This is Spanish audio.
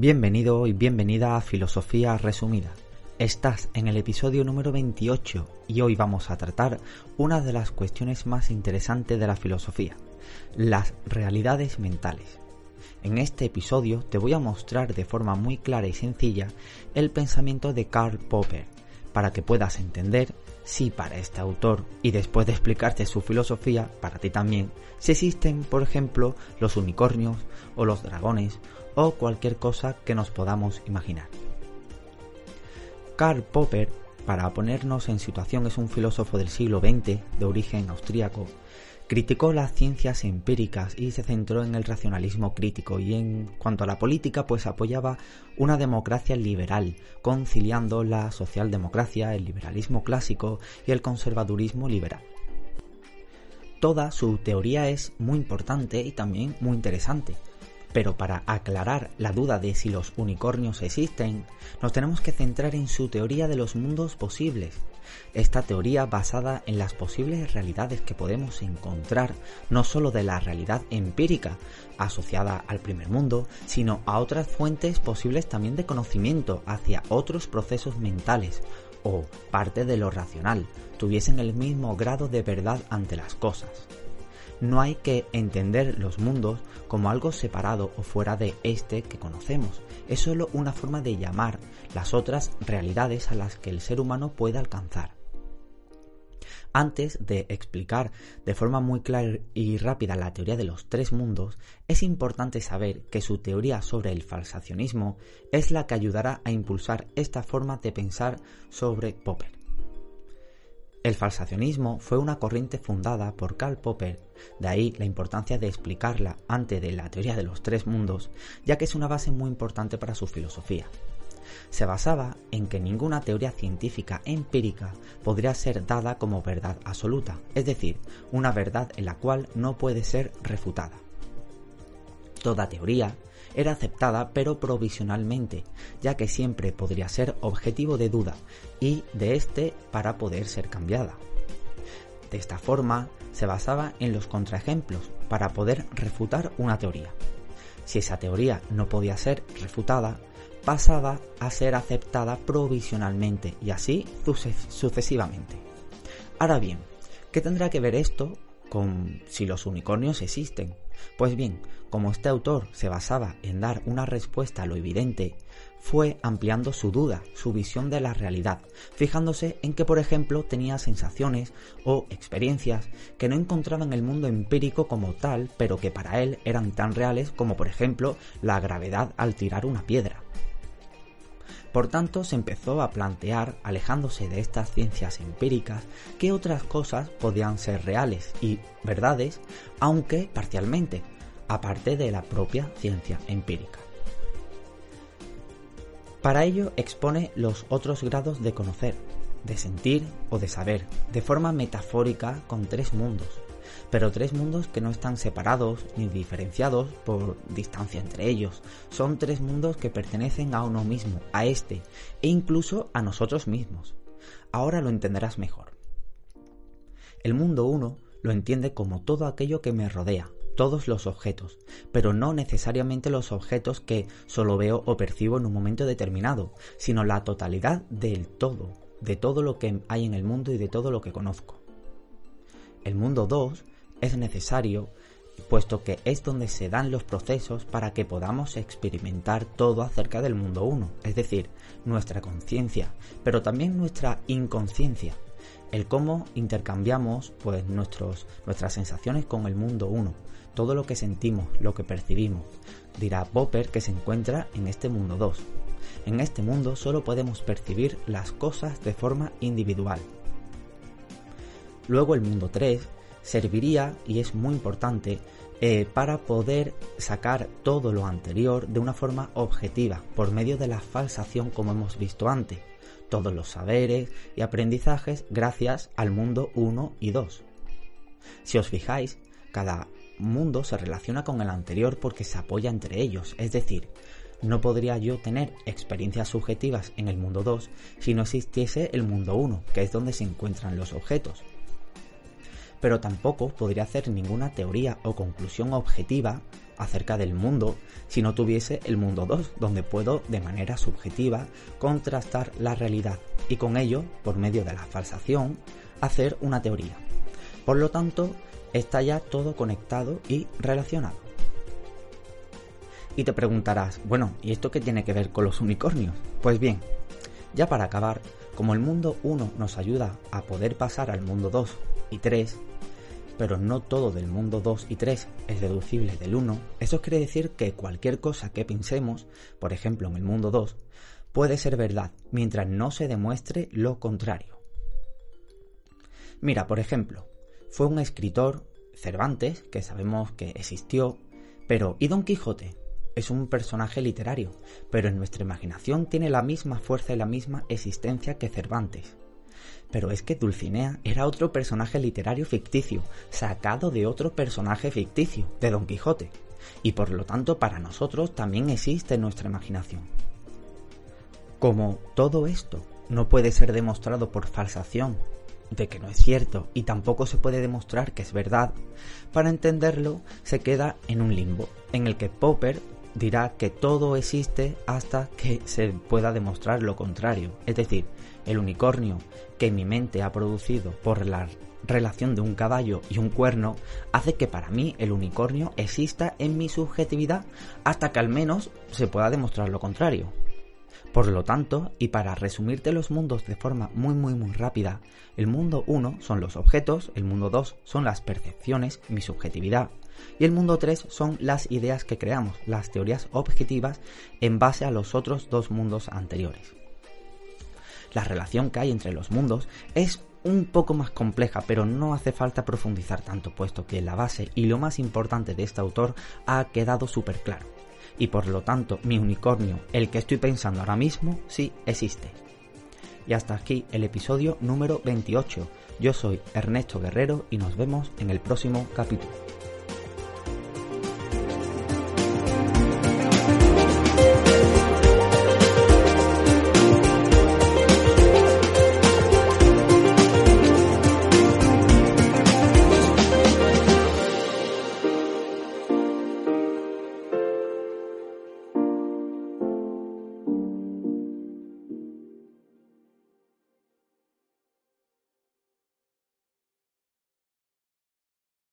Bienvenido y bienvenida a Filosofía Resumida. Estás en el episodio número 28 y hoy vamos a tratar una de las cuestiones más interesantes de la filosofía, las realidades mentales. En este episodio te voy a mostrar de forma muy clara y sencilla el pensamiento de Karl Popper, para que puedas entender si para este autor, y después de explicarte su filosofía, para ti también, si existen, por ejemplo, los unicornios o los dragones o cualquier cosa que nos podamos imaginar. Karl Popper, para ponernos en situación, es un filósofo del siglo XX, de origen austríaco, criticó las ciencias empíricas y se centró en el racionalismo crítico y en cuanto a la política pues apoyaba una democracia liberal, conciliando la socialdemocracia, el liberalismo clásico y el conservadurismo liberal. Toda su teoría es muy importante y también muy interesante, pero para aclarar la duda de si los unicornios existen, nos tenemos que centrar en su teoría de los mundos posibles. Esta teoría basada en las posibles realidades que podemos encontrar, no solo de la realidad empírica asociada al primer mundo, sino a otras fuentes posibles también de conocimiento hacia otros procesos mentales o parte de lo racional, tuviesen el mismo grado de verdad ante las cosas no hay que entender los mundos como algo separado o fuera de este que conocemos. Es solo una forma de llamar las otras realidades a las que el ser humano puede alcanzar. Antes de explicar de forma muy clara y rápida la teoría de los tres mundos, es importante saber que su teoría sobre el falsacionismo es la que ayudará a impulsar esta forma de pensar sobre Popper. El falsacionismo fue una corriente fundada por Karl Popper, de ahí la importancia de explicarla antes de la teoría de los tres mundos, ya que es una base muy importante para su filosofía. Se basaba en que ninguna teoría científica empírica podría ser dada como verdad absoluta, es decir, una verdad en la cual no puede ser refutada. Toda teoría era aceptada pero provisionalmente, ya que siempre podría ser objetivo de duda y de éste para poder ser cambiada. De esta forma, se basaba en los contraejemplos para poder refutar una teoría. Si esa teoría no podía ser refutada, pasaba a ser aceptada provisionalmente y así sucesivamente. Ahora bien, ¿qué tendrá que ver esto con si los unicornios existen? Pues bien, como este autor se basaba en dar una respuesta a lo evidente, fue ampliando su duda, su visión de la realidad, fijándose en que, por ejemplo, tenía sensaciones o experiencias que no encontraba en el mundo empírico como tal, pero que para él eran tan reales como, por ejemplo, la gravedad al tirar una piedra. Por tanto, se empezó a plantear, alejándose de estas ciencias empíricas, qué otras cosas podían ser reales y verdades, aunque parcialmente, aparte de la propia ciencia empírica. Para ello expone los otros grados de conocer, de sentir o de saber, de forma metafórica con tres mundos, pero tres mundos que no están separados ni diferenciados por distancia entre ellos. Son tres mundos que pertenecen a uno mismo, a este, e incluso a nosotros mismos. Ahora lo entenderás mejor. El mundo uno lo entiende como todo aquello que me rodea, todos los objetos, pero no necesariamente los objetos que solo veo o percibo en un momento determinado, sino la totalidad del todo, de todo lo que hay en el mundo y de todo lo que conozco. El mundo 2 es necesario puesto que es donde se dan los procesos para que podamos experimentar todo acerca del mundo 1, es decir, nuestra conciencia, pero también nuestra inconsciencia, el cómo intercambiamos pues nuestros, nuestras sensaciones con el mundo 1, todo lo que sentimos, lo que percibimos. Dirá Popper que se encuentra en este mundo 2. En este mundo solo podemos percibir las cosas de forma individual. Luego el mundo 3 serviría, y es muy importante, eh, para poder sacar todo lo anterior de una forma objetiva, por medio de la falsación como hemos visto antes, todos los saberes y aprendizajes gracias al mundo 1 y 2. Si os fijáis, cada mundo se relaciona con el anterior porque se apoya entre ellos, es decir, no podría yo tener experiencias subjetivas en el mundo 2 si no existiese el mundo 1, que es donde se encuentran los objetos pero tampoco podría hacer ninguna teoría o conclusión objetiva acerca del mundo si no tuviese el mundo 2, donde puedo de manera subjetiva contrastar la realidad y con ello, por medio de la falsación, hacer una teoría. Por lo tanto, está ya todo conectado y relacionado. Y te preguntarás, bueno, ¿y esto qué tiene que ver con los unicornios? Pues bien, ya para acabar, como el mundo 1 nos ayuda a poder pasar al mundo 2 y 3, pero no todo del mundo 2 y 3 es deducible del 1, eso quiere decir que cualquier cosa que pensemos, por ejemplo en el mundo 2, puede ser verdad mientras no se demuestre lo contrario. Mira, por ejemplo, fue un escritor, Cervantes, que sabemos que existió, pero ¿y Don Quijote? Es un personaje literario, pero en nuestra imaginación tiene la misma fuerza y la misma existencia que Cervantes. Pero es que Dulcinea era otro personaje literario ficticio, sacado de otro personaje ficticio, de Don Quijote, y por lo tanto para nosotros también existe en nuestra imaginación. Como todo esto no puede ser demostrado por falsación, de que no es cierto y tampoco se puede demostrar que es verdad, para entenderlo se queda en un limbo, en el que Popper dirá que todo existe hasta que se pueda demostrar lo contrario. Es decir, el unicornio que mi mente ha producido por la relación de un caballo y un cuerno hace que para mí el unicornio exista en mi subjetividad hasta que al menos se pueda demostrar lo contrario. Por lo tanto, y para resumirte los mundos de forma muy muy muy rápida, el mundo 1 son los objetos, el mundo 2 son las percepciones, mi subjetividad, y el mundo 3 son las ideas que creamos, las teorías objetivas en base a los otros dos mundos anteriores. La relación que hay entre los mundos es un poco más compleja, pero no hace falta profundizar tanto, puesto que la base y lo más importante de este autor ha quedado súper claro. Y por lo tanto, mi unicornio, el que estoy pensando ahora mismo, sí existe. Y hasta aquí el episodio número 28. Yo soy Ernesto Guerrero y nos vemos en el próximo capítulo.